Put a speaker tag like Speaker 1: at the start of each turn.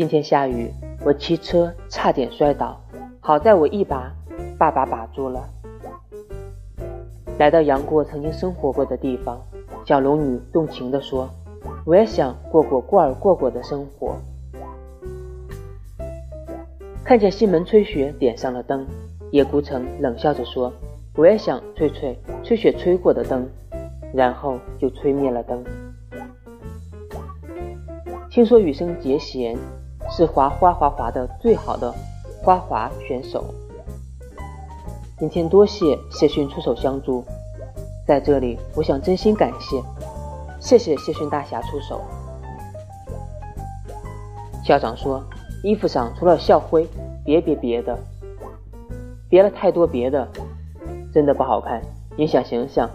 Speaker 1: 今天下雨，我骑车差点摔倒，好在我一把爸爸把住了。来到杨过曾经生活过的地方，小龙女动情地说：“我也想过过过儿过过的生活。”看见西门吹雪点上了灯，叶孤城冷笑着说：“我也想吹吹吹雪吹过的灯。”然后就吹灭了灯。听说羽生结弦。是滑花滑滑的最好的花滑选手。今天多谢谢逊出手相助，在这里我想真心感谢，谢谢谢逊大侠出手。校长说，衣服上除了校徽，别别别的，别了太多别的，真的不好看，影响形象。